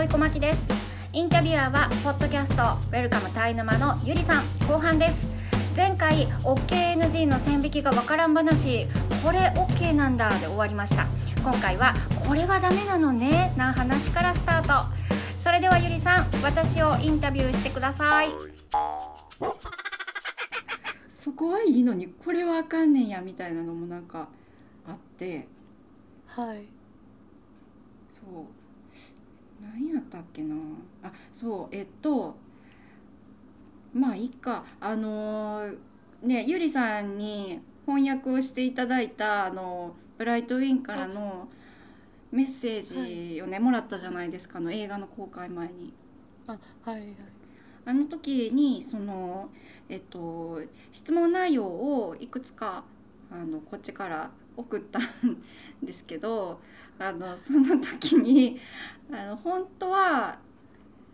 よいこまきです。インタビュアーはポッドキャストウェルカムタイ沼のゆりさん後半です。前回 OKNG の線引きがわからん話これ OK なんだで終わりました。今回はこれはダメなのねな話からスタート。それではゆりさん私をインタビューしてください。そこはいいのにこれはあかんねんやみたいなのもなんかあって。はい。そう何やったっけな？あそうえっとまあいいか。あのーねゆりさんに翻訳をしていただいたあのブライトウィンからのメッセージをね、もらったじゃないですかあの映画の公開前に。あはいはい。あの時にそのえっと質問内容をいくつかあのこっちから送ったんですけどあのその時に あの本当は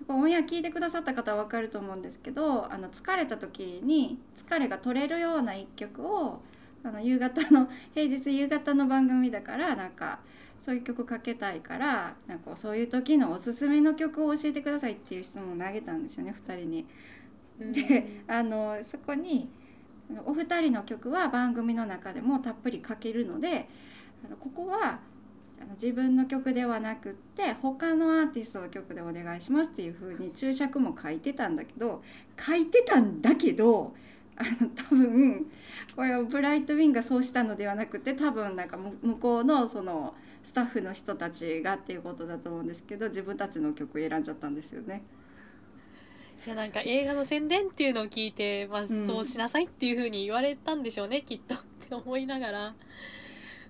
オンエア聞いてくださった方は分かると思うんですけどあの疲れた時に疲れが取れるような一曲をあの夕方の 平日夕方の番組だからなんかそういう曲かけたいからなんかそういう時のおすすめの曲を教えてくださいっていう質問を投げたんですよね2人に。であのそこにお二人の曲は番組の中でもたっぷりかけるのであのここはあの自分の曲ではなくって他のアーティストの曲でお願いしますっていう風に注釈も書いてたんだけど書いてたんだけどあの多分これはブライトウィンがそうしたのではなくて多分なんか向こうのそのスタッフの人たちがっていうことだと思うんですけど自分たちの曲選んじゃったんですよね。いやなんか映画の宣伝っていうのを聞いて、まあ、そうしなさいっていうふうに言われたんでしょうね、きっとって思いながら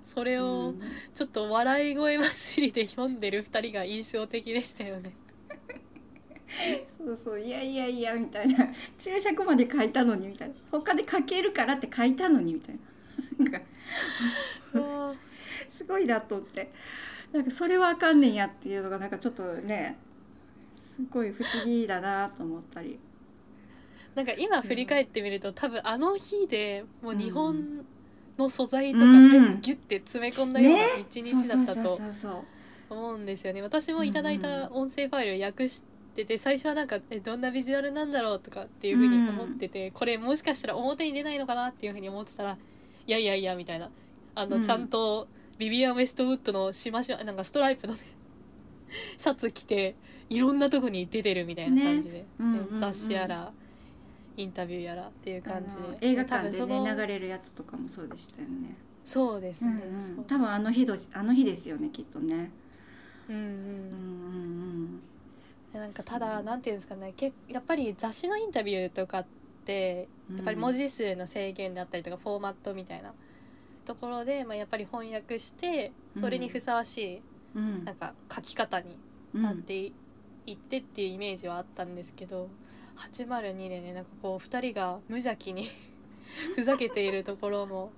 それをうんちょっと笑い声走りで読んでる2人が印象的でしたよね。そうそういやいやいやみたいな。注釈まで書いたのにみたいな。他で書けるからって書いたのにみたいな。なんかすごいなと思って。なんかそれはあかんねんやっていうのがなんかちょっとねすごい不思議だなと思ったり。なんか今振り返ってみると多分あの日でもう日本の素材とかうん。全部ギュッて詰め込んだような一日だったと思うんですよね。私もいただいた音声ファイルを訳してて最初はなんかえどんなビジュアルなんだろうとかっていうふうに思ってて、これもしかしたら表に出ないのかなっていうふうに思ってたらいやいやいやみたいな。あの、うんちゃんとビビアン・ウェストウッドのしましまなんかストライプのね シャツ着ていろんなとこに出てるみたいな感じで、ね。うんうんうん雑誌やらインタビューやらっていう感じで。映画館でね流れるやつとかもそうでしたよね、そうですね、うんうん。そう多分あの日どあの日ですよねきっとね。うんうんうん。うんでなんかただなんていうんですかね。けやっぱり雑誌のインタビューとかってうんやっぱり文字数の制限であったりとかフォーマットみたいな。ところで、まあ、やっぱり翻訳してそれにふさわしうん。いなんか書き方にうんなっていいってっていうイメージはあったんですけど802でねなんかこう2人が無邪気に ふざけているところも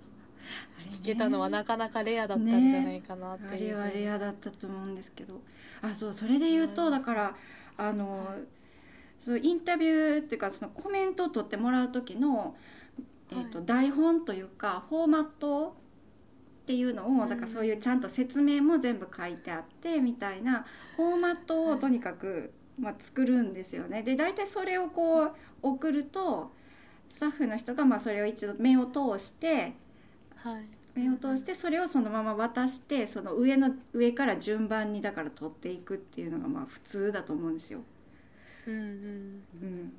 聞けたのはなかなかレアだったんじゃないかなっていう。あれはレアだったと思うんですけど。あそうそれで言うとだからあの、そうインタビューっていうかそのコメントを取ってもらう時の、えーとはい。台本というかフォーマットっていうのを、うん。だからそういうちゃんと説明も全部書いてあってみたいなフォーマットをとにかく、まあ、作るんですよね。で大体それをこう送るとスタッフの人がまあそれを一度目を通してはい目を通してそれをそのまま渡してその上の上から順番にだから取っていくっていうのがまあ普通だと思うんですよ。うんうんうん、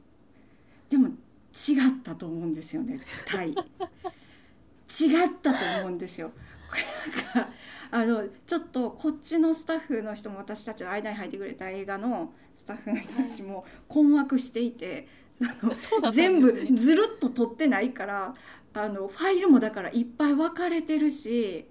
でも違ったと思うんですよねタイ。違ったと思うんですよ。これなんかあのちょっとこっちのスタッフの人も私たちの間に入ってくれた映画のスタッフの人たちも困惑していて。あの そうだったん全部ずるっと取ってないからあのファイルもだからいっぱい分かれてるし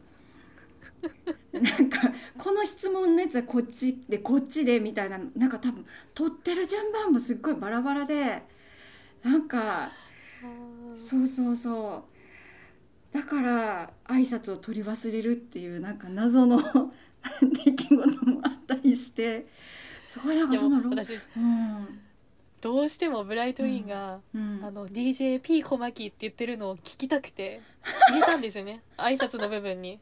なんかこの質問のやつはこっちでこっちでみたいななんか多分取ってる順番もすっごいバラバラでなんかそうそうそうだから挨拶を取り忘れるっていうなんか謎の 出来事もあったりしてすごいなんかでそのも私うん。どうしてもブライトウィンが、うんあの DJP 小牧って言ってるのを聞きたくて 入れたんですよね。挨拶の部分に。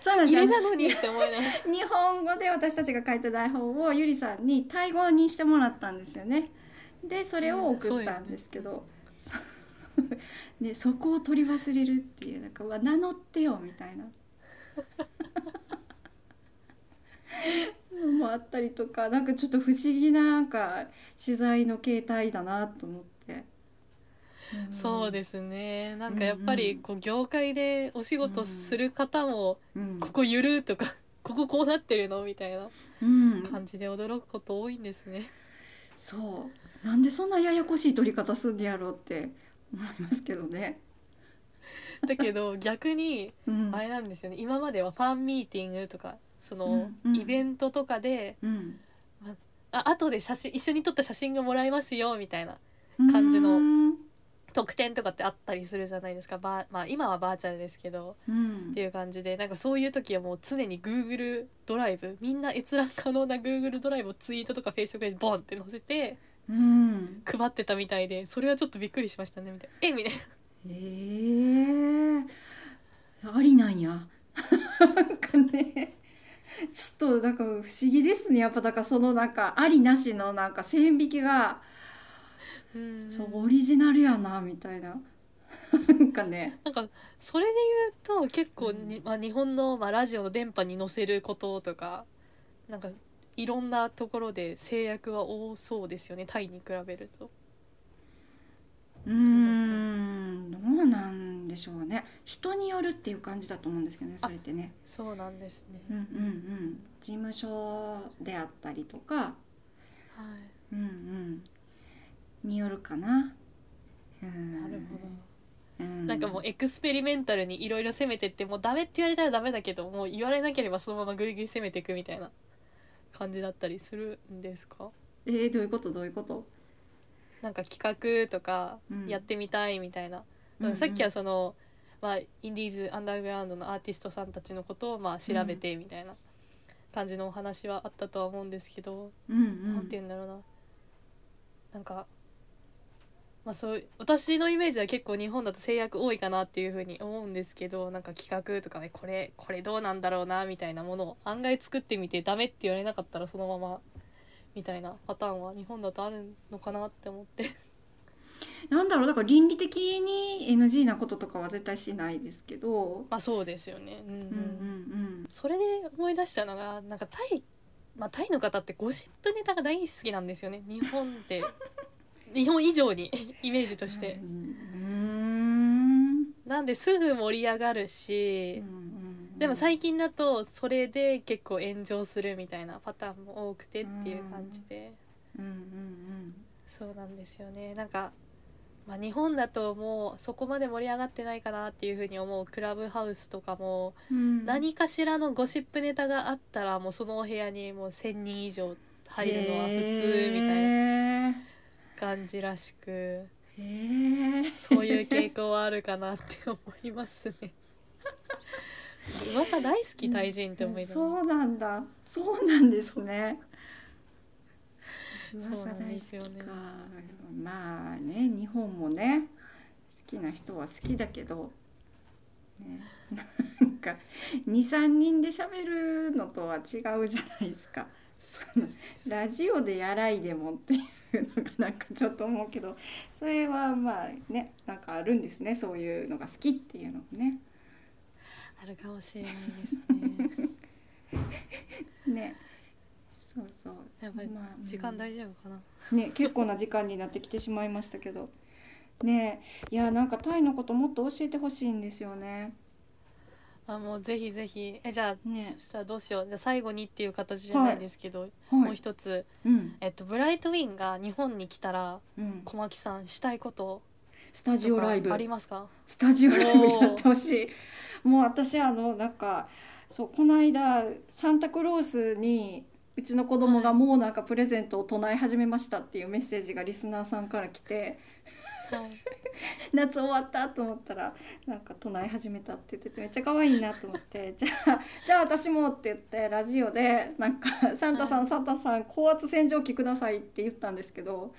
そうなんですよ。入れたのにって思いながら日本語で私たちが書いた台本をゆりさんにタイ語にしてもらったんですよね。でそれを送ったんですけど、でそこを取り忘れるっていうなんか名乗ってよみたいな。の もあったりとかなんかちょっと不思議ななんか取材の形態だなと思って。そうですね。なんかやっぱりこう業界でお仕事する方もうん。ここゆるとか こここうなってるの？みたいなうん、感じで驚くこと多いんですね。そう。なんでそんなややこしい取り方すんねやろうって思いますけどね。だけど逆にうん。あれなんですよね。今まではファンミーティングとかそのうんうん。イベントとかで、うん。あ後で写真一緒に撮った写真がもらえますよみたいな感じのうん特典とかってあったりするじゃないですか。バー、まあ、今はバーチャルですけどうん。っていう感じでなんかそういう時はもう常に Google ドライブみんな閲覧可能な Google ドライブをツイートとか Facebook でボンって載せてうん。配ってたみたいでそれはちょっとびっくりしましたねみたいな。えみたいな。へえありなんや。なんかね。ちょっとなんか不思議ですね。やっぱだからそのなんかありなしのなんか線引きがうん。そうオリジナルやなみたいな。なんかね。なんかそれで言うと結構に、まあ、日本の、まあ、ラジオの電波に載せることとかなんかいろんなところで制約は多そうですよねタイに比べると。うーんどうなんでしょうね。人によるっていう感じだと思うんですけどねそれってね。そうなんですね。うんうんうん。事務所であったりとか。はい。うんうん。によるかな。うん。なるほど。うん。なんかもうエクスペリメンタルにいろいろ攻めてってもうダメって言われたらダメだけどもう言われなければそのままグイグイ攻めていくみたいな感じだったりするんですか？えー、どういうこと？どういうこと？なんか企画とかうん。やってみたいみたいな、うんうん。さっきはその、まあ、インディーズアンダーグラウンドのアーティストさんたちのことをまあ調べてみたいな感じのお話はあったとは思うんですけど、うんうん。なんて言うんだろうな。なんか、まあ、そう私のイメージは結構日本だと制約多いかなっていうふうに思うんですけどなんか企画とかねこれこれどうなんだろうなみたいなものを案外作ってみてダメって言われなかったらそのままみたいなパターンは日本だとあるのかなって思って。なんだろうだから倫理的に NG なこととかは絶対しないですけど。まあそうですよね。うんうんうん。うんそれで思い出したのがなんかタイ、まあ、タイの方ってゴシップネタが大好きなんですよね。日本で日本以上に イメージとして。う。ん。なんですぐ盛り上がるうしでも最近だとそれで結構炎上するみたいなパターンも多くてっていう感じで。そうなんですよね。なんか、まあ、日本だともうそこまで盛り上がってないかなっていうふうに思うクラブハウスとかもうん。何かしらのゴシップネタがあったらもうそのお部屋にもう1,000人以上入るのは普通みたいな。な感じらしくへえそういう傾向はあるかなって思いますね。噂大好きタイ人って思いながらそうなんだ。そうなんですね。そうなんですよね。噂大好きか。まあね日本もね好きな人は好きだけど、ね、なんか23人で喋るのとは違うじゃないですか。そうです。ラジオでやらいでもっていうの がなんかちょっと思うけどそれはまあねなんかあるんですねそういうのが好きっていうのもね。あるかもしれないですね。ねそうそうやっぱりまあうん時間大丈夫かな。ね結構な時間になってきてしまいましたけどねいやなんかタイのこともっと教えてほしいんですよね。あもうぜひぜひ。えじゃあ、ね。そしたらどうしよう。じゃあ最後にっていう形じゃないんですけど、はもう一つ。うん。えっとブライトウィンが日本に来たらうん、小牧さんしたいこと。スタジオライブ。ありますか？スタジオライブやってほしい。もう私あのなんかそうこの間サンタクロースにうちの子供がもうなんかプレゼントを唱え始めましたっていうメッセージがリスナーさんから来てはい。夏終わったと思ったらなんか唱え始めたって言っててめっちゃ可愛いなと思って じゃあじゃあ私もって言ってラジオでなんか「サンタさんサンタさん高圧洗浄機ください」って言ったんですけど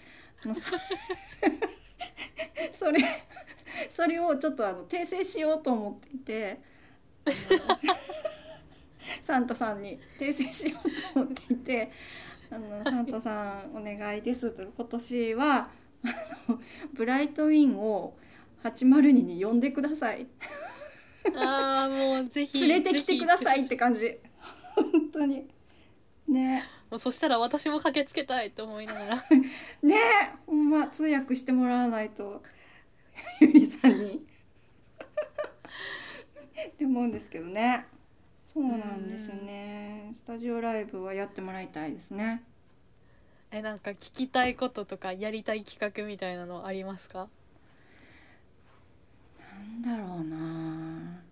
もうそ それそれをちょっとあの訂正しようと思っていて。サンタさんに訂正しようと思っていて「あのサンタさんお願いです」と今年は ブライトウィンを802に呼んでください。ああもうぜひ連れてきてくださいっぜて感じ。本当に。ね。ひもうそしたら私も駆けつけたいと思いながら。ね。ほんま通訳してもらわないと。ゆりさんに。って思うんですけどね。そうなんですよね。スタジオライブはやってもらいたいですねえなんか聞きたいこととかやりたい企画みたいなのありますか？なんだろうな。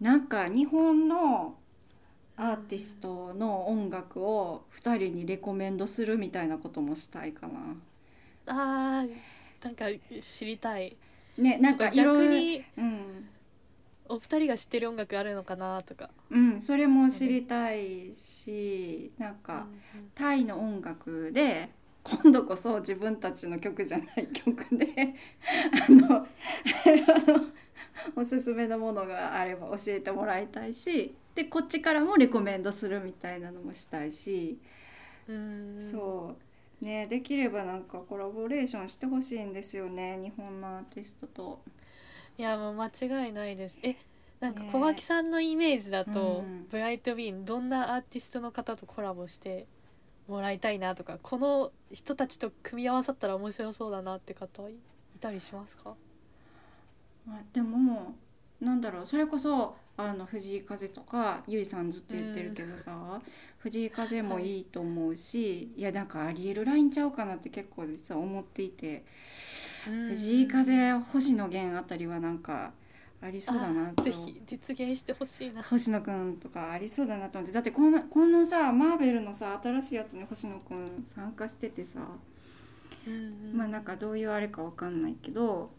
なんか日本のアーティストの音楽を2人にレコメンドするみたいなこともしたいかな。あーなんか知りたい。ねなんか逆にうん、お二人が知ってる音楽あるのかなとか、うん、それも知りたいしなんかうんタイの音楽で今度こそ自分たちの曲じゃない曲であのあのおすすめのものがあれば教えてもらいたいしでこっちからもレコメンドするみたいなのもしたいし、うん。そう。ねできればなんかコラボレーションしてほしいんですよね日本のアーティストと。いやもう間違いないです。えなんかね小牧さんのイメージだと、うん。ブライトビーンどんなアーティストの方とコラボしてもらいたいなとかこの人たちと組み合わさったら面白そうだなって方いたりしますか？あでもなんだろうそれこそあの藤井風とかゆりさんずっと言ってるけどさ、藤井風もいいと思うし、い、やなんかありえるラインちゃうかなって結構実は思っていて、藤井風星野源あたりはなん。かありそうだなとぜひ実現してほしいな。星野くんとかありそうだなと思って。だってこのこのさマーベルのさ新しいやつに星野くん参加しててさ、うんうん。まあなんかどういうあれかわかんないけど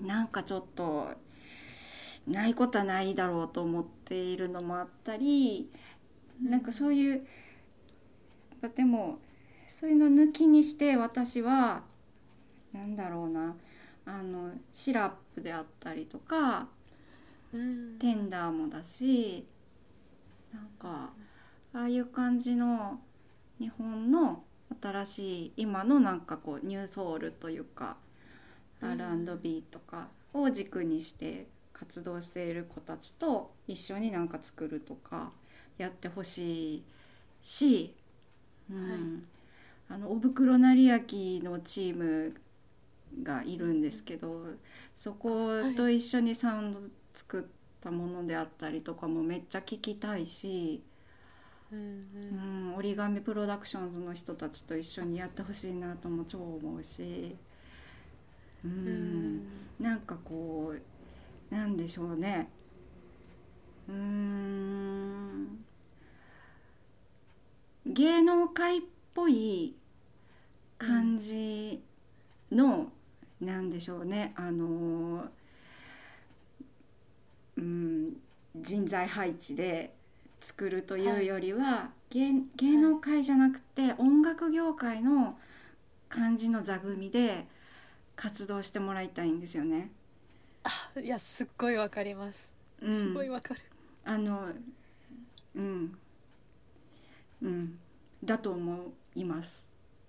なんかちょっとないことはないだろうと思っているのもあったりなんかそういうやっぱでもそういうの抜きにして私はなんだろうな。あのシラップであったりとかうん。テンダーもだしなんかああいう感じの日本の新しい今のなんかこうニューソウルというかうん R&B とかを軸にして活動している子たちと一緒になんか作るとかやってほしいし、うん。はい。あのおぶくろ成明のチームがいるんですけどそこと一緒にサウンド作ったものであったりとかもめっちゃ聞きたいし、うん折り紙プロダクションズの人たちと一緒にやってほしいなとも超思うし、ううんん。なんかこうなんでしょうね。うーん。芸能界っぽい感じの、なんでしょうね。あのうん人材配置で作るというよりは、芸芸能界じゃなくて音楽業界の感じの座組で活動してもらいたいんですよね。あいやすっごいわかります。うん。すごいわかる、あのうん。うん。だと思います。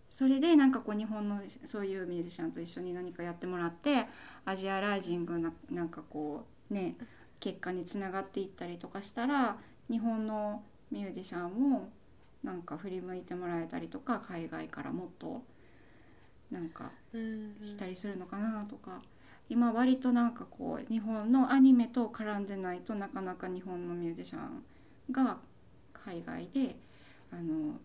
それでなんかこう日本のそういうミュージシャンと一緒に何かやってもらってアジアライジングななんかこうね結果につながっていったりとかしたら日本のミュージシャンもなんか振り向いてもらえたりとか海外からもっとなんかしたりするのかなとか、今割となんかこう日本のアニメと絡んでないとなかなか日本のミュージシャンが海外であの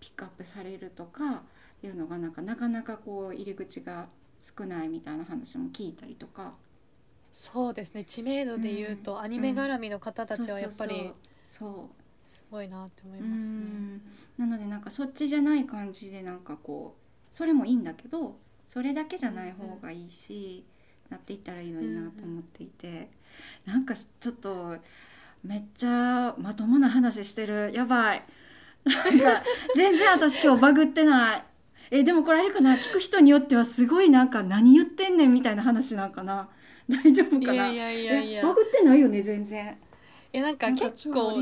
ピックアップされるとかいうのがなんかなかなかこう入り口が少ないみたいな話も聞いたりとか。そうですね。知名度で言うと、アニメ絡みの方たちはやっぱりそう。すごいなって思いますね。うん。なのでなんかそっちじゃない感じでなんかこうそれもいいんだけどそれだけじゃない方がいいし、なっていったらいいのになと思っていて、なんかちょっとめっちゃまともな話してる。やばい全然私今日バグってない。えでもこれあれかな？聞く人によってはすごいなんか何言ってんねんみたいな話なんかな。大丈夫かな？いやいやいやいや。えバグってないよね全然。やなんか結構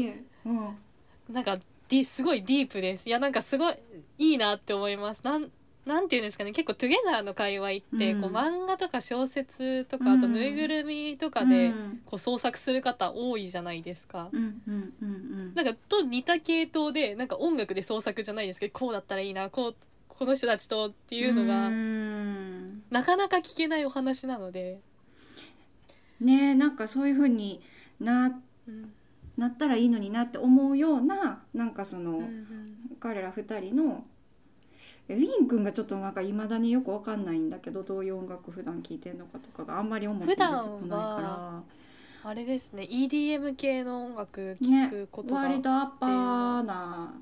なんかディすごいディープです。いやなんかすごいいいなって思います。なんなんていうんですかね結構トゥゲザーの界隈って、うん。こう漫画とか小説とかあとうん。ぬいぐるみとかで、うん。こう創作する方多いじゃないですか。うんうんうんうん。なんかと似た系統でなんか音楽で創作じゃないですけどこうだったらいいなこうこの人たちとっていうのが、ん。なかなか聞けないお話なので、ねなんかそういう風になうん。なったらいいのになって思うようななんかその、うんうん。彼ら二人のえウィン君がちょっとなんかいまだによくわかんないんだけどどういう音楽普段聴いてんのかとかがあんまり思って出てこない普段かはあれですね EDM 系の音楽らね聞くこと。が、割とアッパーな、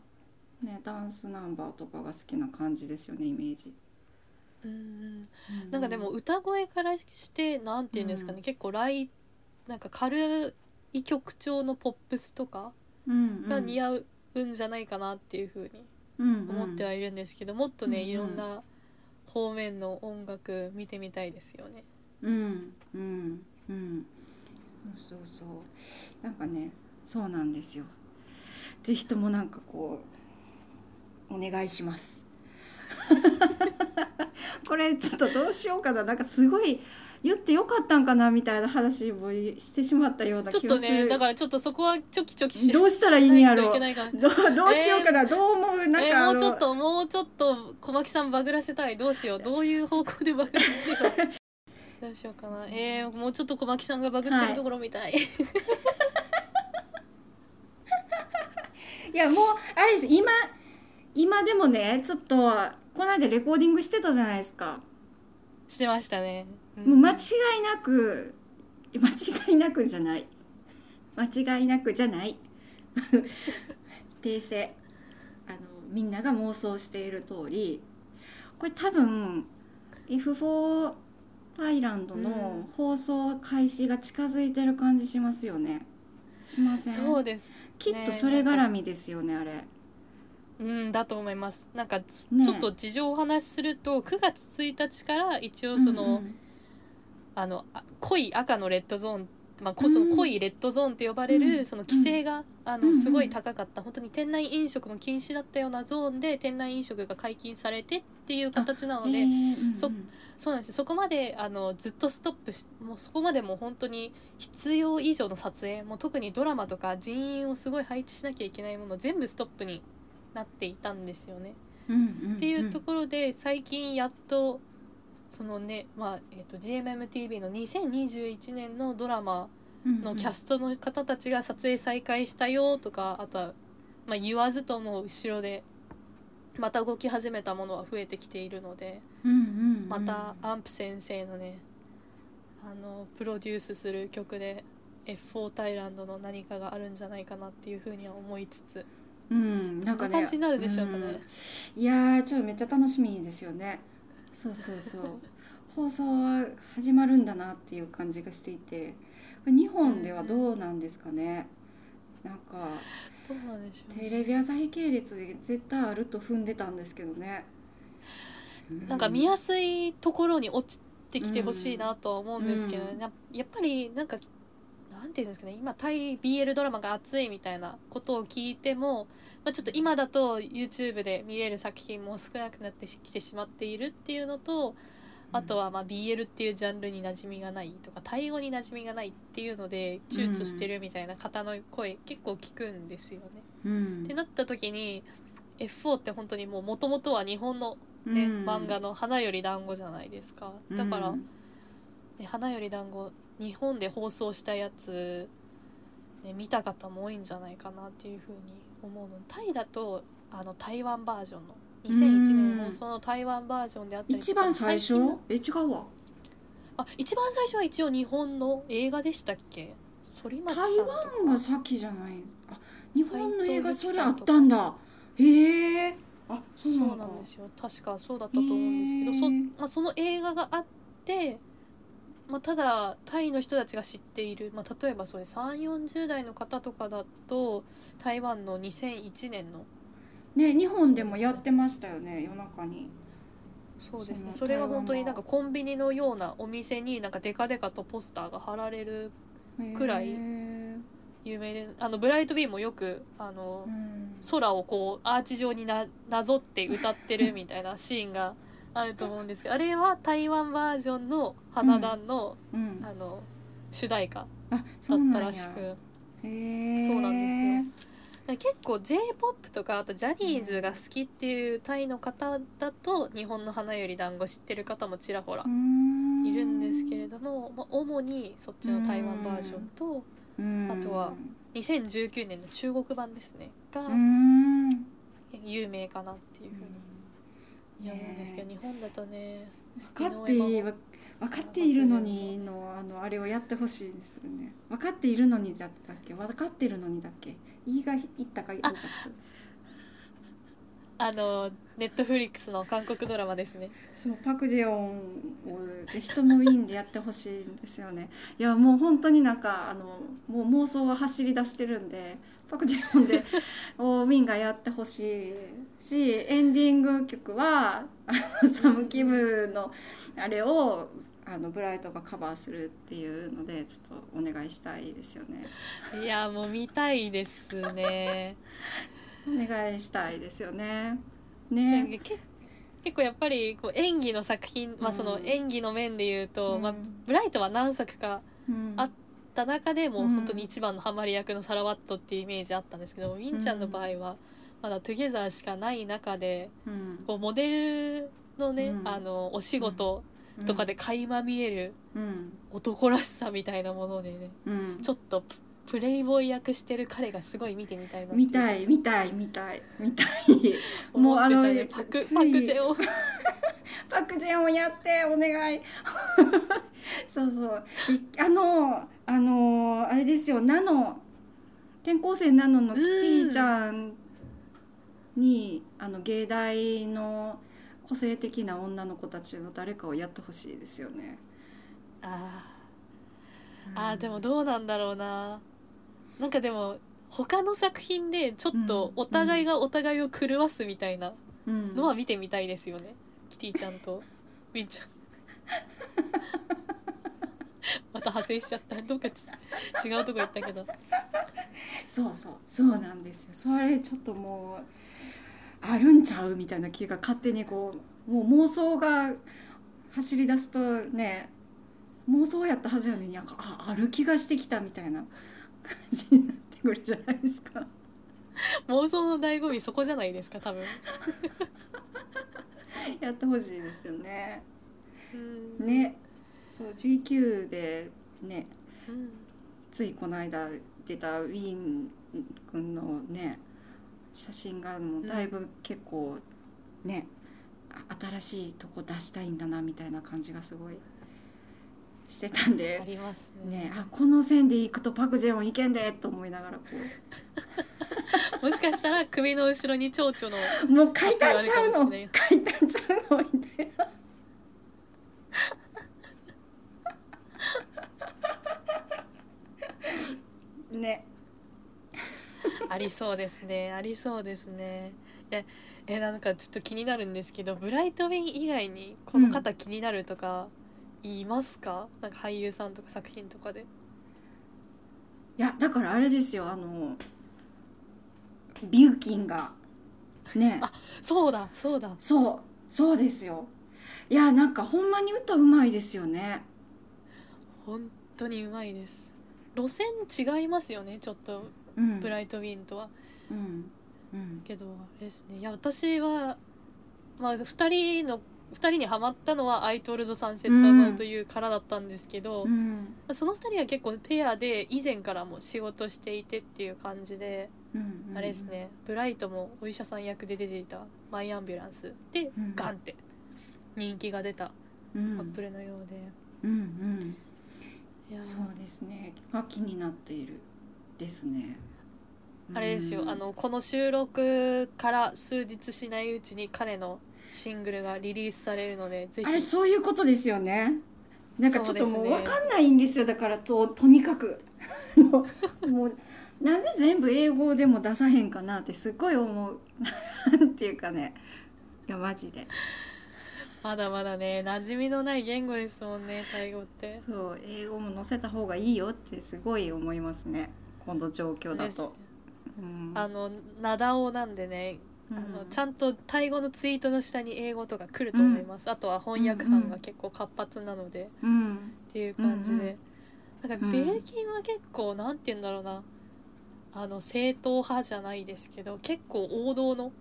ね、ダンスナンバーとかが好きな感じですよねイメージ。なんかでも歌声からしてなんて言うんですかね、うん。結構ライなんか軽い曲調のポップスとかが似合うんじゃないかなっていうふうに思ってはいるんですけど、もっとね、いろんな方面の音楽見てみたいですよね。うんうんうん。そうそうそう。なんかねそうなんですよ。ぜひともなんかこうお願いしますこれちょっとどうしようかな。なんかすごい言ってよかったんかなみたいな話もしてしまったようなちょっと気がするねだからちょっとそこはチョキチョキしどうしたらいいんやろという。ど うどうしようかな、どう思う？なんえかあのーもうちょっともうちょっと小牧さんバグらせたい。どうしよう。どういう方向でバグらせよう。どうしようかな。えー、もうちょっと小牧さんがバグってるところみたい、いやもうあれです。今今でもねちょっとこの間レコーディングしてたじゃないですか。してましたね、うん。もう間違いなく 間違いなくじゃない。間違いなくじゃない。訂正。あのみんなが妄想している通り。これ多分 F4 タイランドの放送開始が近づいてる感じしますよね。しません？そうですきっとそれ絡みですよねあれうんだと思います。なんかち,、ねちょっと事情をお話しすると9月1日から一応その、うんうんあのあ濃い赤のレッドゾーンまあ、こその濃いレッドゾーンって呼ばれる、うんその規制が、あのすごい高かった。本当に店内飲食も禁止だったようなゾーンで店内飲食が解禁されてっていう形なので、そそうなんです。よそこまであのずっとストップしもうそこまでもう本当に必要以上の撮影もう特にドラマとか人員をすごい配置しなきゃいけないもの全部ストップになっていたんですよね。っていうところで最近やっとそのね、まあえー、と GMMTV の2021年のドラマのキャストの方たちが撮影再開したよとかあとは、まあ、言わずとも後ろでまた動き始めたものは増えてきているのでまたアンプ先生のねあのプロデュースする曲で F4 タイランドの何かがあるんじゃないかなっていうふうには思いつつうんなんかね感じになるでしょうかね。うん。いやーちょっとめっちゃ楽しみですよね。そうそうそう。放送は始まるんだなっていう感じがしていて。日本ではどうなんですかね、なんかどうなんでしょうね。テレビ朝日系列で絶対あると踏んでたんですけどね、うなんか見やすいところに落ちてきてほしいなとは思うんですけどね、うん。ややっぱりなんかていうんですかね今タイ BL ドラマが熱いみたいなことを聞いても、まあ、ちょっと今だと YouTube で見れる作品も少なくなってきてしまっているっていうのとあとはまあ BL っていうジャンルに馴染みがないとかタイ語に馴染みがないっていうので躊躇してるみたいな方の声結構聞くんですよね。うん。ってなった時に F4 って本当にもうもともとは日本のね、うん。漫画の「花より団子」じゃないですか。だから、花より団子日本で放送したやつ、ね、見た方も多いんじゃないかなっていうふうに思うの。タイだとあの台湾バージョンの2001年放送の台湾バージョンであったり一番最初？え違うわ。あ一番最初は一応日本の映画でしたっけ？反町さ台んとか。湾が先じゃない。あ日本の映画それあったんだ。へえ。あそうなそうのかなんですよ。確かそうだったと思うんですけど、そへーまあ、その映画があって、まあ、ただタイの人たちが知っている、まあ、例えばそういう3 4 0代の方とかだと台湾の2001年のね日本でもやってましたよね夜中に。そうですね。それが本当になんかコンビニのようなお店になんかデカデカとポスターが貼られるくらい有名であのブライト・ビーもよくあのうん。空をこうアーチ状にななぞって歌ってるみたいなシーンがあると思うんですけどあれは台湾バージョンの花壇の,、うん。あの主題歌あだったらしく。そうなんですよ。結構 j p o p とかあとジャニーズが好きっていうタイの方だと「日本の花より団子知ってる方もちらほらいるんですけれども、まあ、主にそっちの台湾バージョンとうん。あとは2019年の中国版ですねがうん。有名かなっていうふうに思うんですけど、ね日本だとね分かっていいわ分かっているのにのあのあれをやってほしいですよね。分かっているのにだったっけ？分かっているのにだっけ？言いが言ったかあのネットフリックスの韓国ドラマですね。そうパク・ジェヨンをぜひともウィーンでやってほしいんですよね。いやもう本当になんかあのもう妄想は走り出してるんでパク・ジェヨンで をウィーンがやってほしいしエンディング曲はあのサム・キムのあれをあのブライトがカバーするっていうのでちょっとお願いしたいですよね。いやもう見たいですね。お願いしたいですよね。ね。け結構やっぱりこう演技の作品、まあ、そのうん。演技の面で言うと、うん。まあ、ブライトは何作かうん。あった中でもうんう本当に一番のハマり役のサラワットっていうイメージあったんですけど、ウィンちゃんの場合はまだ「トゥゲザー」しかない中でうん。こうモデルのね、うん。あのお仕事とかで垣間見えるうん。男らしさみたいなものでねうん。ちょっとププレイボーイ役してる彼がすごい見てみたいな見たい見たい見たい見たい。もうあのねパクパクジェオ。パクジェンをやってお願い。そうそう。であのあのあれですよ。ナノ。転校生ナノのキティちゃんに、あの芸大の個性的な女の子たちの誰かをやってほしいですよね。あー。あーでもどうなんだろうな。なんかでも他の作品でちょっとお互いがお互いを狂わすみたいなうん。のは見てみたいですよね、キティちゃんと。ウィンちゃん。また派生しちゃった。どっかち違うとこ行ったけど。そうそう。そうなんですよ。それちょっともうあるんちゃうみたいな気が勝手にこうもう妄想が走り出すとね妄想やったはずやのになんかあある気がしてきたみたいな感じになってくるじゃないですか。妄想の醍醐味そこじゃないですか多分 やってほしいですよね。うんねそう GQ でねうんついこの間出たウィーン君のね写真がもうだいぶ結構ね、あ新しいとこ出したいんだなみたいな感じがすごいしてたんあで。りますね。ね、あこの線で行くとパク・ジェヨンいけんでと思いながらこもしかしたら首の後ろに蝶々のうもう書いたんちゃうの。書い。たんちゃうのみたいな。ね ありそうですね。ありそうですね。ええなんかちょっと気になるんですけどブライトウィン以外にこの方気になるとか言いますか、なんか俳優さんとか作品とかで。いやだからあれですよ。あのビューキンがね。あそうだそうだ。そうそうですよ。いやなんかほんまに歌うまいですよね。本当にうまいです。路線違いますよねちょっと。うんブライトウィンとは。うん。うん。けどあれですね。いや私はまあ2人の2人にハマったのは「アイトールド・サンセット・アバウト」いうからだったんですけど、うん。その2人は結構ペアで以前からも仕事していてっていう感じで、うん。あれですね。ブライトもお医者さん役で出ていた「マイ・アンビュランス」でうん。ガンって人気が出たうん。カップルのようで、うんうん。いやー。そうですね。が気になっているですねあれですよ、うん。あのこの収録から数日しないうちに彼のシングルがリリースされるのでぜあれひそういうことですよね。なんかちょっともう分かんないんですよ。だからととにかく。もうなんで全部英語でも出さへんかなってすごい思う。なんていうかね。いやマジで。まだまだね馴染みのない言語ですもんねタイ語って。そう英語も載せた方がいいよってすごい思いますね。この状況だですと。うん。あの灘尾なんでねあのちゃんとタイ語のツイートの下に英語とか来ると思います、あとは翻訳班が結構活発なので、うん。っていう感じで、なんかうん。ベルギーは結構なんて言うんだろうな。あの正統派じゃないですけど結構王道の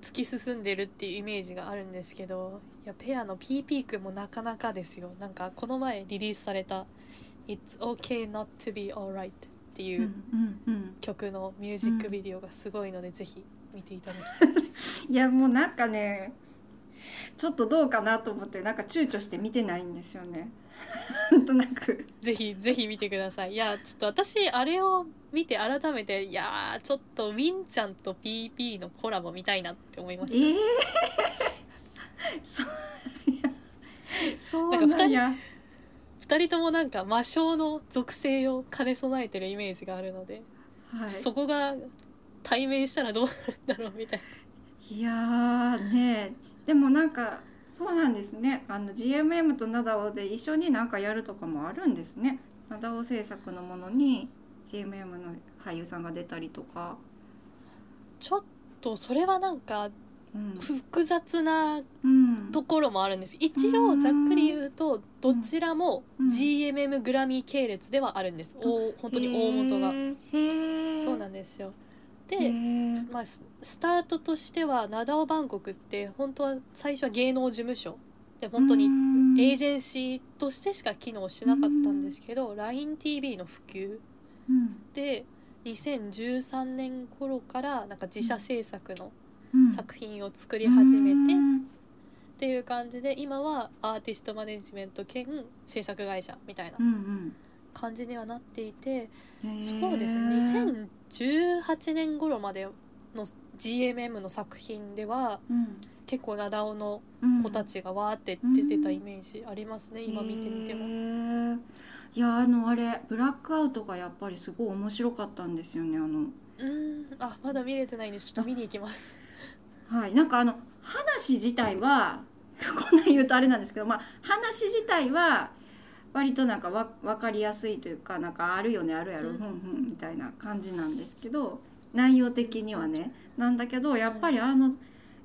突き進んでるっていうイメージがあるんですけどいやペアの PP 君もなかなかですよ。なんかこの前リリースされた「It's okay not to be alright」っていう曲のミュージックビデオがすごいので、ぜひ見ていただきたいです。いやもうなんかねちょっとどうかなと思ってなんか躊躇して見てないんですよね。なんとなく。ぜひぜひ見てください。いやちょっと私あれを見て改めていやーちょっとウィンちゃんと PP のコラボ見たいなって思いまえした、ー、そういやそうなんや二人ともなんか魔性の属性を兼ね備えてるイメージがあるので、はい、そこが対面したらどうなるんだろうみたいな。いやーねでもなんかそうなんですね。あの GMM とナダオで一緒になんかやるとかもあるんですね。ナダオ制作のものに GMM の俳優さんが出たりとか、ちょっとそれはなんかうん複雑なうん、ところもあるんです。一応ざっくり言うとどちらもうん。GMM グラミー系列ではあるんです、お本当に大元が。そうなんですよ。へで、ーまあ、ススタートとしてはナダオバンコクって本当は最初は芸能事務所。で本当にうん。エージェンシーとしてしか機能しなかったんですけど LINETV の普及。うん。で2013年頃からなんか自社制作のうん作品を作り始めて。うん。っていう感じで今はアーティストマネジメント兼制作会社みたいなうん感じにはなっていてそうですね。2018年頃までの GMM の作品ではうん。結構ナダオのうん子たちがわーって出てたイメージありますね、今見てみても。いやあのあれブラックアウトがやっぱりすごい面白かったんですよねあの。うーん。あまだ見れてないんでちょっと見に行きます。はい。なんかあの話自体は こんなん言うとあれなんですけどまあ話自体は割となんかわ分かりやすいというかなんかあるよねあるやろ、うん。ふんふんみたいな感じなんですけど内容的にはね。なんだけどやっぱりあの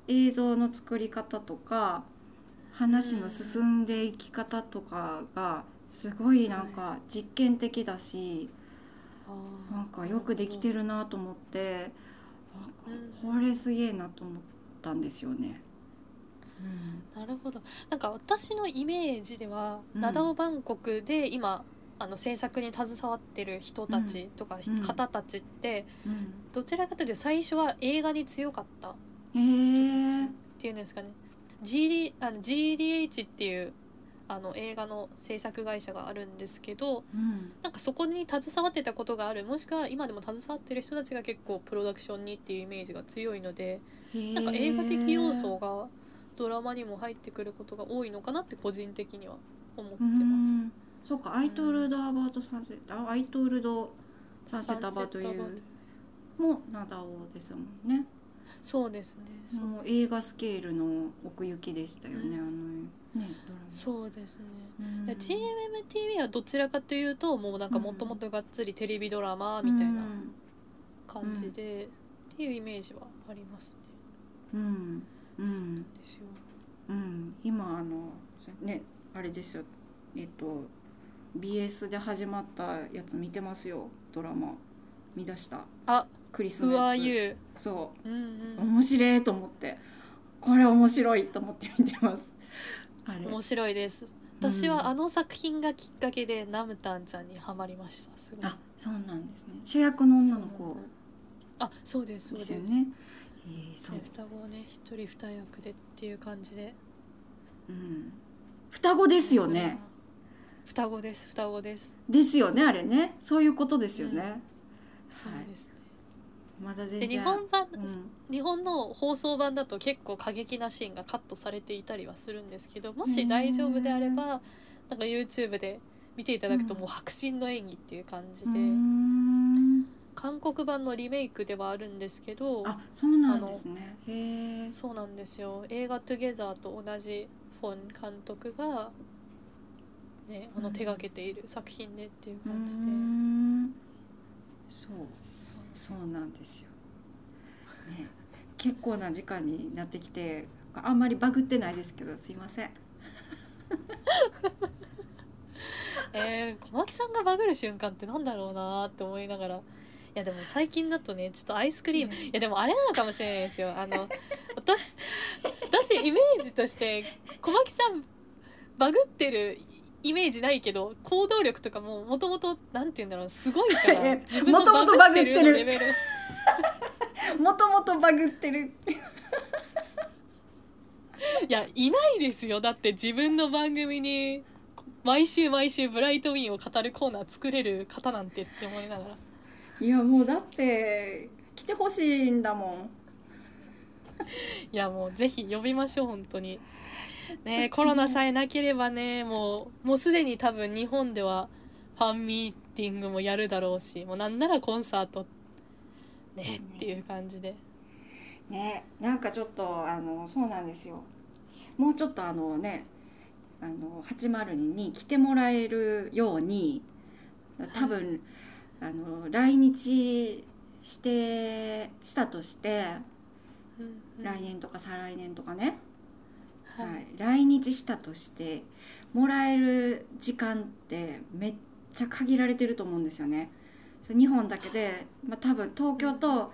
映像の作り方とか話の進んでいき方とかがすごいなんか実験的だしなんかよくできてるなと思ってあここれすげえなと思ったんですよね。なるほど。なんか私のイメージでは、うん。ナダオバンコクで今あの制作に携わってる人たちとか、うん。方たちってうん。どちらかというと最初は映画に強かったへ人たちっえていうんですかね。GD あの GDH っていうあの映画の制作会社があるんですけどうん。なんかそこに携わってたことがある。もしくは今でも携わってる人たちが結構プロダクションにっていうイメージが強いのでなんか映画的要素がドラマにも入ってくることが多いのかなって個人的には思ってうます。ん。そうか「アイトルド・アバウト・サンセッアイトルド・サンセット・アバウト」いうもナダオですもんね。そうですね。そうもう映画スケールの奥行きでしたよね、うん。あのねそうですね。うん。GMMTV はどちらかというともうなんかもともとがっつりテレビドラマみたいなうん。感じで、っていうイメージはあります。ね。うんうん。ですよ。うん、今あのねあれですよ。えっと BS で始まったやつ見てますよ。ドラマ。見出した。あクリス「Who の are や you?」つそう。んううん。面白いと思って。これ面白いと思って見てます。面白いです。私はあの作品がきっかけでナムタンちゃんにはまりました。あそうなんですね。主役の女の子。あそうですそうです。ねえーそう。で、双子をね一人二役でっていう感じで。うん、双子ですよね。双子です双子です。ですよねあれね。そういうことですよね、そうですね、まだ全で然日本版、うん。日本の放送版だと結構過激なシーンがカットされていたりはするんですけどもし大丈夫であればなんか YouTube で見ていただくとうんもう迫真の演技っていう感じうで、ん韓国版のリメイクではあるんですけどあそうなんですね。へえそうなんですよ。映画「トゥゲザー」と同じフォン監督が、ね、あのうん手がけている作品でっていうう感じで、んそうそう。そうなんですよ、ね、結構な時間になってきてあんまりバグってないですけどすいません。えー、小牧さんがバグる瞬間ってなんだろうなーって思いながらいやでも最近だとねちょっとアイスクリーム、いやでもあれなのかもしれないですよ。あの私私イメージとして小牧さんバグってるイメージないけど行動力とかももともとなんて言うんだろうすごいからえ自分のバグってるのレベル。もともとバグってる。いやいないですよ。だって自分の番組に毎週毎週ブライトウィンを語るコーナー作れる方なんてって思いながらいやもうだって来てほしいんだもん。いやもうぜひ呼びましょう本当に。ねコロナさえなければねもうもうすでに多分日本ではファンミーティングもやるだろうしもうなんならコンサートねっていう感じで。ねなんかちょっとあのそうなんですよ。もうちょっとあのねあの802に来てもらえるように多分、あの来日してしたとしてうんうん。来年とか再来年とかね、ははい。い、来日したとしてもらえる時間ってめっちゃ限られてると思うんですよね。日本だけで、まあ、多分東京と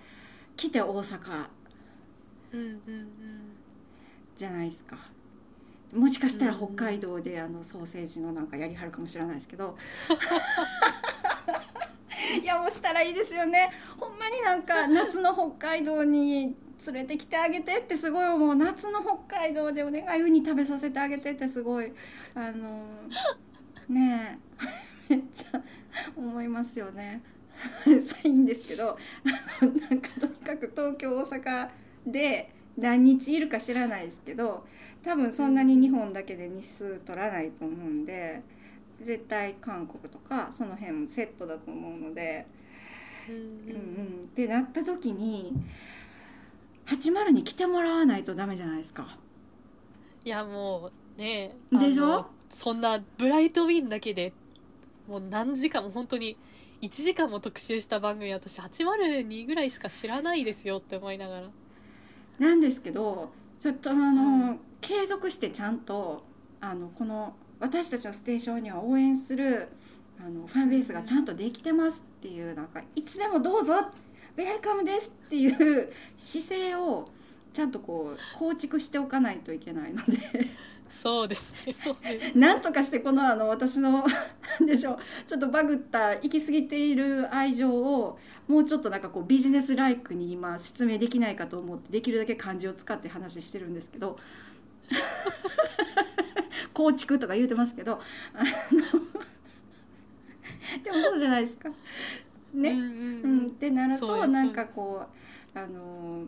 来て大阪うんうんうん。じゃないですか。もしかしたら北海道であのソーセージのなんかやりはるかもしれないですけど いやもうしたらいいですよね。ほんまになんか 夏の北海道に連れてきてあげてってすごい思う。夏の北海道でお願いウニ食べさせてあげてってすごいあのねえ。めっちゃ思いますよね。いいんですけどあのなんかとにかく東京大阪で何日いるか知らないですけど多分そんなに日本だけで日数取らないと思うんで絶対韓国とかその辺もセットだと思うので、うんううんんうん、ってなった時に80に来てもらわないとダメじゃないですか。いやもうねでしょ？そんなブライトウィンだけでもう何時間も本当に1時間も特集した番組私802ぐらいしか知らないですよって思いながら。なんですけどちょっとあの、うん。継続してちゃんとあのこの私たちのステーションには応援するあのファンベースがちゃんとできてますっていうなんかいつでもどうぞウェルカムですっていう姿勢をちゃんとこう構築しておかないといけないので。そうですねそうです なんとかしてこのあの私のでしょうちょっとバグった行き過ぎている愛情をもうちょっとなんかこうビジネスライクに今説明できないかと思ってできるだけ漢字を使って話してるんですけど 構築とか言うてますけど でもそうじゃないですか。ね。うんうんううん。ん、ってなるとなんかこうあの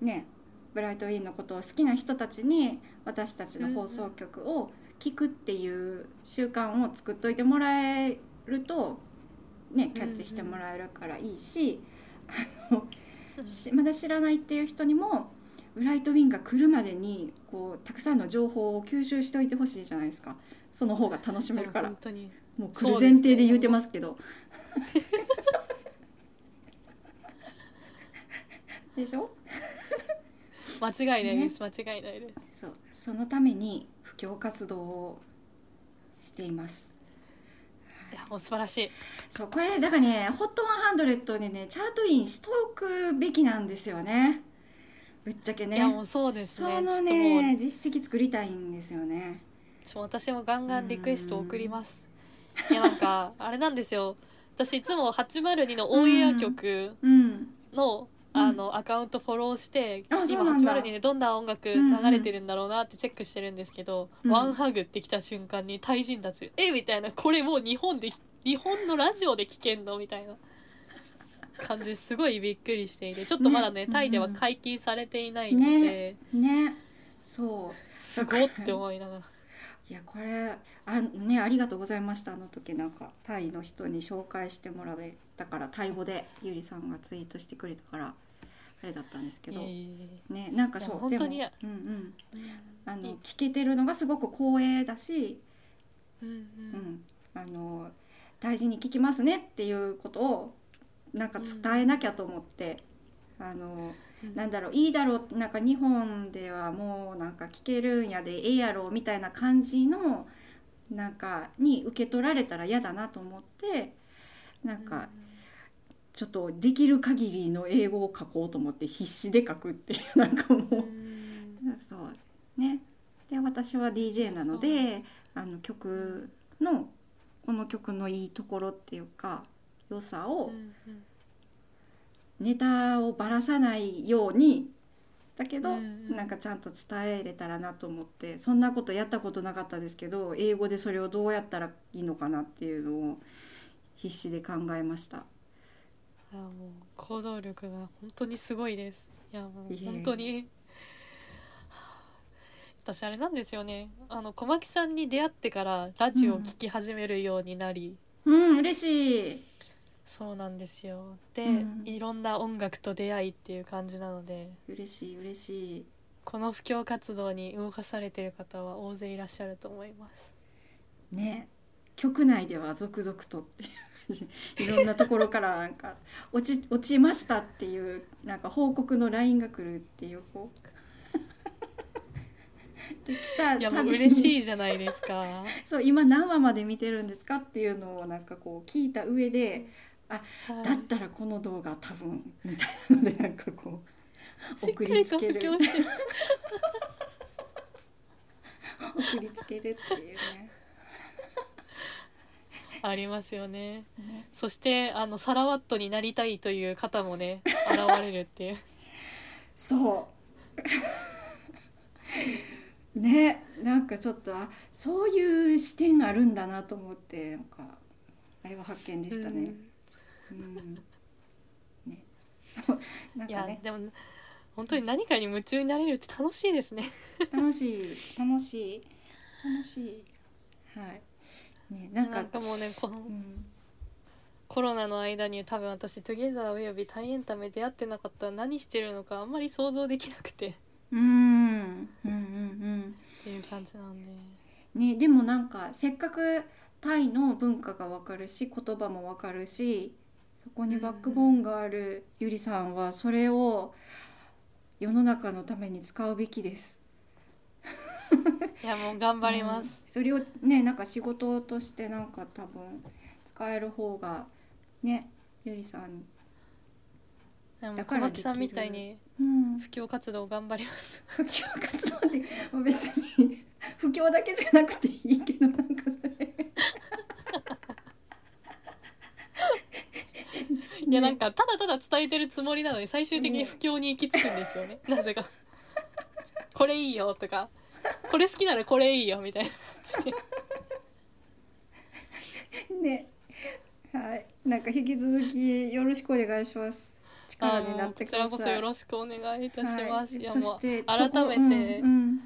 ねブライトウィンのことを好きな人たちに私たちの放送局を聞くっていう習慣を作っといてもらえるとねキャッチしてもらえるからいいし、あのしまだ知らないっていう人にもブライトウィンが来るまでにこうたくさんの情報を吸収しておいてほしいじゃないですか。その方が楽しめるから。本当に。もう来る前提で言うてますけど。でしょ？間違いないです、間違いないです。そう。そのために布教活動をしています。い。やもう素晴らしい。そうこれだからね HOT100 でねチャートインしておくべきなんですよねぶっちゃけね。いやもうそうですね。そのね実績作りたいんですよね。ちょ私もガンガンリクエスト送ります。いやなんかあれなんですよ。私いつも802のオンエア曲うん。の、うん。あのアカウントフォローして、うんだ。802でどんな音楽流れてるんだろうなってチェックしてるんですけど、うん。ワンハグってきた瞬間にタイ人たち「えみたいな。これもう日本で日本のラジオで聞けんの？みたいな感じですごいびっくりしていてちょっとまだねねタイでは解禁されていないので、ねそう。すごって思いながら。いやこれあねありがとうございました。あの時なんかタイの人に紹介してもらえたからタイ語でゆりさんがツイートしてくれたからあれだったんですけど、いえいえ。いえねなんかそう本当にでもうんうん。あの聞けてるのがすごく光栄だし、うんううんん、あの大事に聞きますねっていうことをなんか伝えなきゃと思って、あのうん。なんだろういいだろうなんか日本ではもうなんか聞けるんやでええやろみたいな感じのなんかに受け取られたら嫌だなと思ってなんかちょっとできる限りの英語を書こうと思って必死で書くっていう なんかもう。う。ん。そうね。で私は DJ なのであの曲のこの曲のいいところっていうか良さをうんうん。ネタをばらさないように。だけど、うんうん。なんかちゃんと伝えれたらなと思って。そんなことやったことなかったですけど英語でそれをどうやったらいいのかなっていうのを必死で考えました。いやもう行動力が本当にすごいです。いやもう本当に。私あれなんですよね。あの小牧さんに出会ってからラジオを聴き始めるようになり、うん嬉しいそうなんですよ。で、うん。いろんな音楽と出会いっていう感じなので嬉しい嬉しい。この布教活動に動かされてる方は大勢いらっしゃると思います。ね。局内では続々とっていう感じ。いろんなところからなんか落ち落ちましたっていうなんか報告の LINE が来るっていうこう。できたいやもう嬉しいじゃないですか。そう今何話まで見てるんですかっていうのをなんかこう聞いた上で、はい。だったらこの動画多分みたいなのでなんかこうしっかりと布教してる。送りつけるっていうね。ありますよね。ね。そしてあのサラワットになりたいという方もね現れるっていう。そう。ねなんかちょっとあそういう視点があるんだなと思ってなんかあれは発見でしたね。うんね。なんいやかねでも本当に何かに夢中になれるって楽しいですね。楽しい。楽しい。楽しい。はい。ねななんんかかもうねこのうん。コロナの間に多分私「トゥゲザーおよび大エンタメ」出会ってなかったら何してるのかあんまり想像できなくて。っうんうんうん。ていう感じなんで。うんねでもなんかせっかくタイの文化がわかるし言葉もわかるしそこにバックボーンがあるゆりさんはそれを世の中のために使うべきです。いやもう頑張ります、うん。それをねなんか仕事としてなんか多分使える方がねゆりさん、でもだから小牧さんみたいにうん、布教活動頑張ります。布教活動って別に 布教だけじゃなくていいけどなんかそれいやなんかただただ伝えてるつもりなのに最終的に布教に行き着くんですよね。なぜか。これいいよとか。これ好きならこれいいよみたいな感じで。ね。はい。なんか引き続きよろしくお願いします。力あになってください。こそよろしくお願いいたします、はい。い、やもう改めて、うんうん。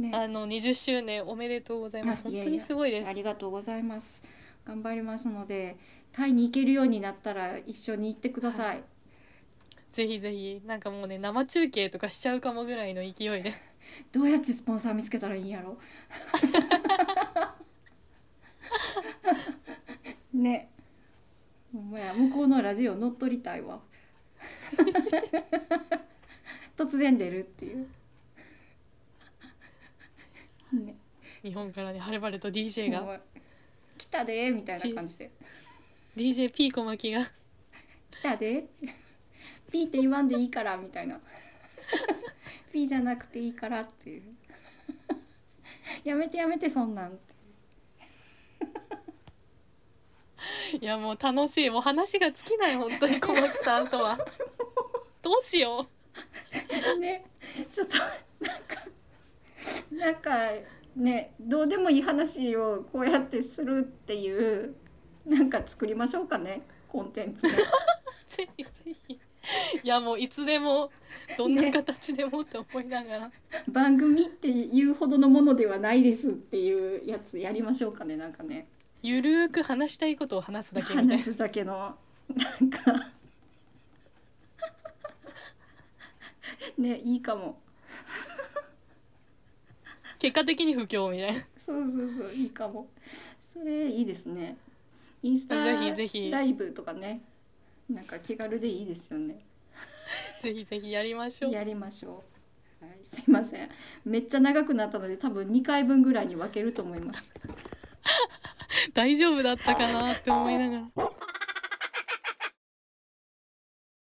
ね。あの20周年おめでとうございます。本当にすごいです。ありがとうございます。頑張りますのでタイに行けるようになったら一緒に行ってください、ぜひぜひ。なんかもうね生中継とかしちゃうかもぐらいの勢いで。どうやってスポンサー見つけたらいいんやろ？ね。ほんまや。向こうのラジオ乗っ取りたいわ。突然出るっていう。ね。日本からねはるばると DJ が。来たでみたいな感じで DJ ピーコマキが。来たで。ピーって言わんでいいからみたいな。ピーじゃなくていいからっていう。やめてやめてそんなん。っていやもう楽しい。もう話が尽きない本当に小牧さんとは。どうしよねちょっとなんかなんかねどうでもいい話をこうやってするっていうなんか作りましょうかねコンテンツう ぜひぜひ。いやもういつでもどんな形でもって思いながら、番組っていうほどのものではないですっていうやつやりましょうかねなんかね。ゆるーく話したいことを話すだけみたいな。話すだけのなんか。ねいいかも。結果的に不況みたいな。そうそうそういいかも。それいいですねインスタぜひぜひ。ライブとかね。なんか気軽でいいですよね。ぜひぜひやりましょう。やりましょう、はい、すいません。めっちゃ長くなったので多分2回分ぐらいに分けると思います。大丈夫だったかなって思いながら